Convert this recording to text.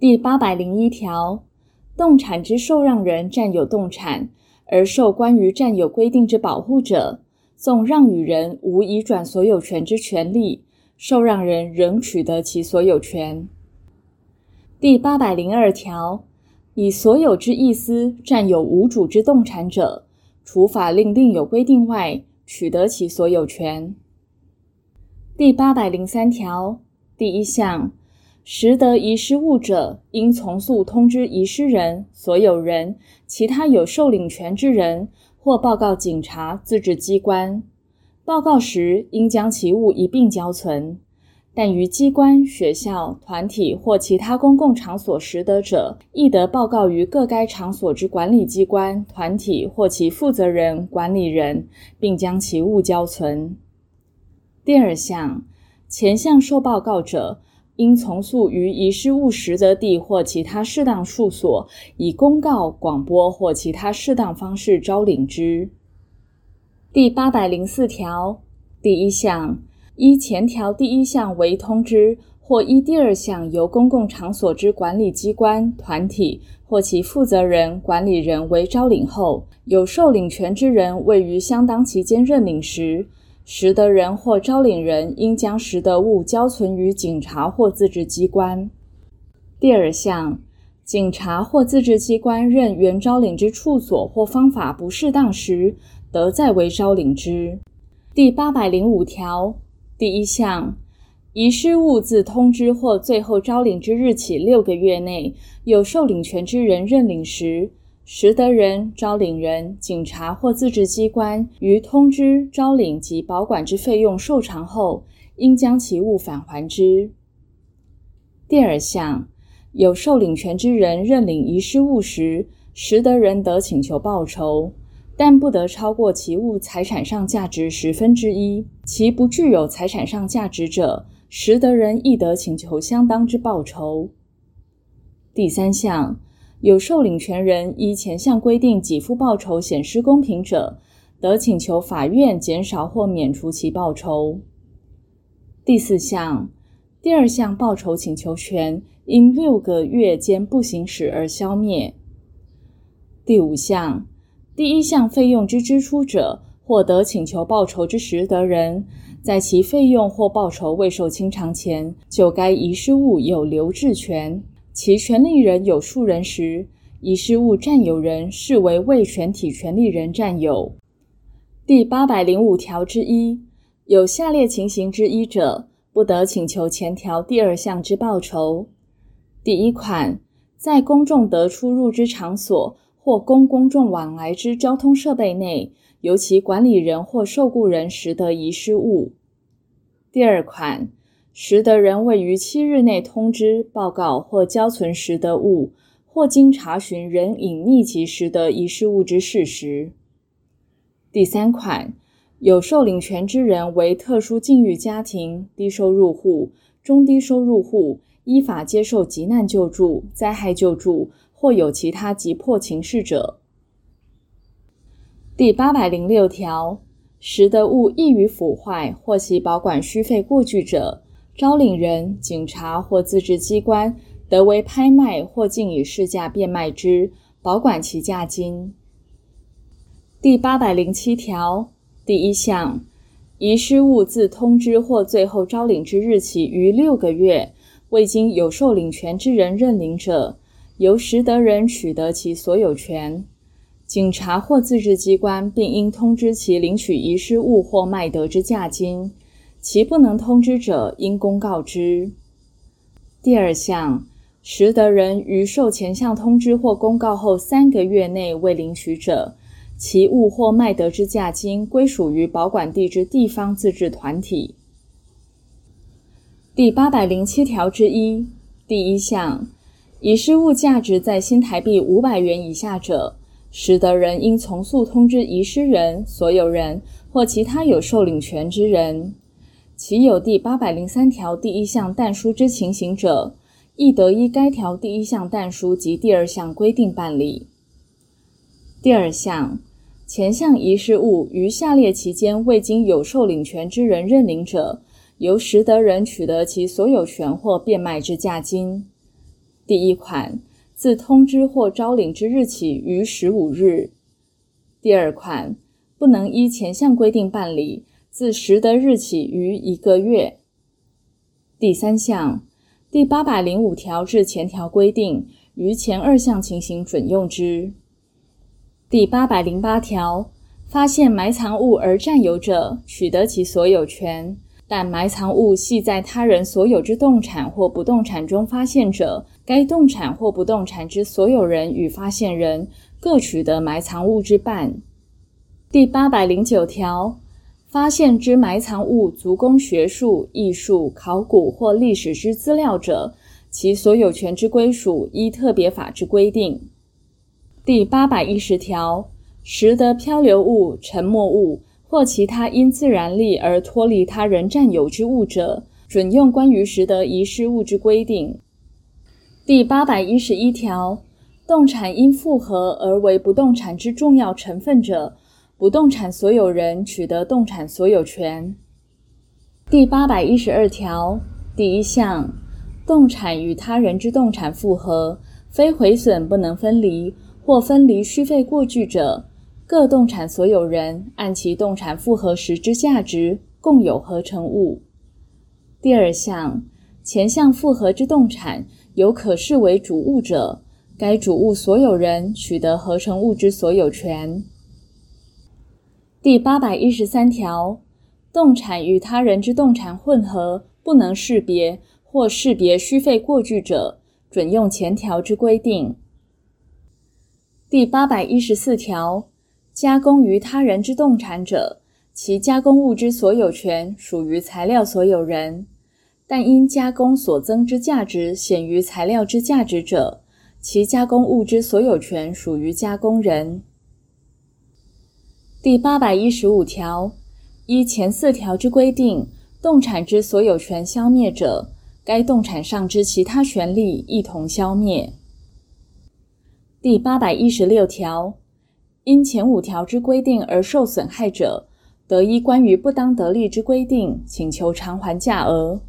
第八百零一条，动产之受让人占有动产，而受关于占有规定之保护者，纵让与人无移转所有权之权利，受让人仍取得其所有权。第八百零二条，以所有之意思占有无主之动产者，除法令另有规定外，取得其所有权。第八百零三条第一项。拾得遗失物者，应从速通知遗失人、所有人、其他有受领权之人，或报告警察、自治机关。报告时，应将其物一并交存。但于机关、学校、团体或其他公共场所拾得者，亦得报告于各该场所之管理机关、团体或其负责人、管理人，并将其物交存。第二项，前项受报告者，应从速于遗失物拾得地或其他适当处所，以公告、广播或其他适当方式招领之。第八百零四条第一项，依前条第一项为通知，或依第二项由公共场所之管理机关、团体或其负责人、管理人为招领后，有受领权之人位于相当期间认领时，拾得人或招领人应将拾得物交存于警察或自治机关。第二项，警察或自治机关认原招领之处所或方法不适当时，得再为招领之。第八百零五条第一项，遗失物自通知或最后招领之日起六个月内，有受领权之人认领时，拾得人、招领人、警察或自治机关于通知、招领及保管之费用受偿后，应将其物返还之。第二项，有受领权之人认领遗失物时，拾得人得请求报酬，但不得超过其物财产上价值十分之一。其不具有财产上价值者，拾得人亦得请求相当之报酬。第三项。有受领权人依前项规定给付报酬显失公平者，得请求法院减少或免除其报酬。第四项，第二项报酬请求权因六个月间不行使而消灭。第五项，第一项费用之支出者，获得请求报酬之拾得人，在其费用或报酬未受清偿前，就该遗失物有留置权。其权利人有数人时，遗失物占有人视为未全体权利人占有。第八百零五条之一，有下列情形之一者，不得请求前条第二项之报酬：第一款，在公众得出入之场所或供公众往来之交通设备内，由其管理人或受雇人拾得遗失物；第二款。拾得人未于七日内通知、报告或交存拾得物，或经查询仍隐匿其拾得遗失物之事实。第三款，有受领权之人为特殊境遇家庭、低收入户、中低收入户，依法接受急难救助、灾害救助，或有其他急迫情事者。第八百零六条，拾得物易于腐坏或其保管需费过巨者，招领人、警察或自治机关得为拍卖或尽以市价变卖之，保管其价金。第八百零七条第一项，遗失物自通知或最后招领之日起逾六个月，未经有受领权之人认领者，由拾得人取得其所有权。警察或自治机关并应通知其领取遗失物或卖得之价金。其不能通知者，应公告之。第二项，拾得人于受前项通知或公告后三个月内未领取者，其物或卖得之价金归属于保管地之地方自治团体。第八百零七条之一第一项，遗失物价值在新台币五百元以下者，拾得人应从速通知遗失人、所有人或其他有受领权之人。其有第八百零三条第一项但书之情形者，亦得依该条第一项但书及第二项规定办理。第二项，前项遗失物于下列期间未经有受领权之人认领者，由拾得人取得其所有权或变卖之价金。第一款，自通知或招领之日起于十五日；第二款，不能依前项规定办理，自实得日起逾一个月。第三项，第八百零五条之前条规定，于前二项情形准用之。第八百零八条，发现埋藏物而占有者，取得其所有权；但埋藏物系在他人所有之动产或不动产中发现者，该动产或不动产之所有人与发现人各取得埋藏物之半。第八百零九条。发现之埋藏物足供学术、艺术、考古或历史之资料者，其所有权之归属依特别法之规定。第八百一十条，拾得漂流物、沉没物或其他因自然力而脱离他人占有之物者，准用关于拾得遗失物之规定。第八百一十一条，动产因复合而为不动产之重要成分者。不动产所有人取得动产所有权。第八百一十二条第一项，动产与他人之动产复合，非毁损不能分离，或分离须费过巨者，各动产所有人按其动产复合时之价值，共有合成物。第二项，前项复合之动产有可视为主物者，该主物所有人取得合成物之所有权。第八百一十三条，动产与他人之动产混合，不能识别或识别需费过巨者，准用前条之规定。第八百一十四条，加工于他人之动产者，其加工物之所有权属于材料所有人，但因加工所增之价值显于材料之价值者，其加工物之所有权属于加工人。第八百一十五条，依前四条之规定，动产之所有权消灭者，该动产上之其他权利一同消灭。第八百一十六条，因前五条之规定而受损害者，得依关于不当得利之规定，请求偿还价额。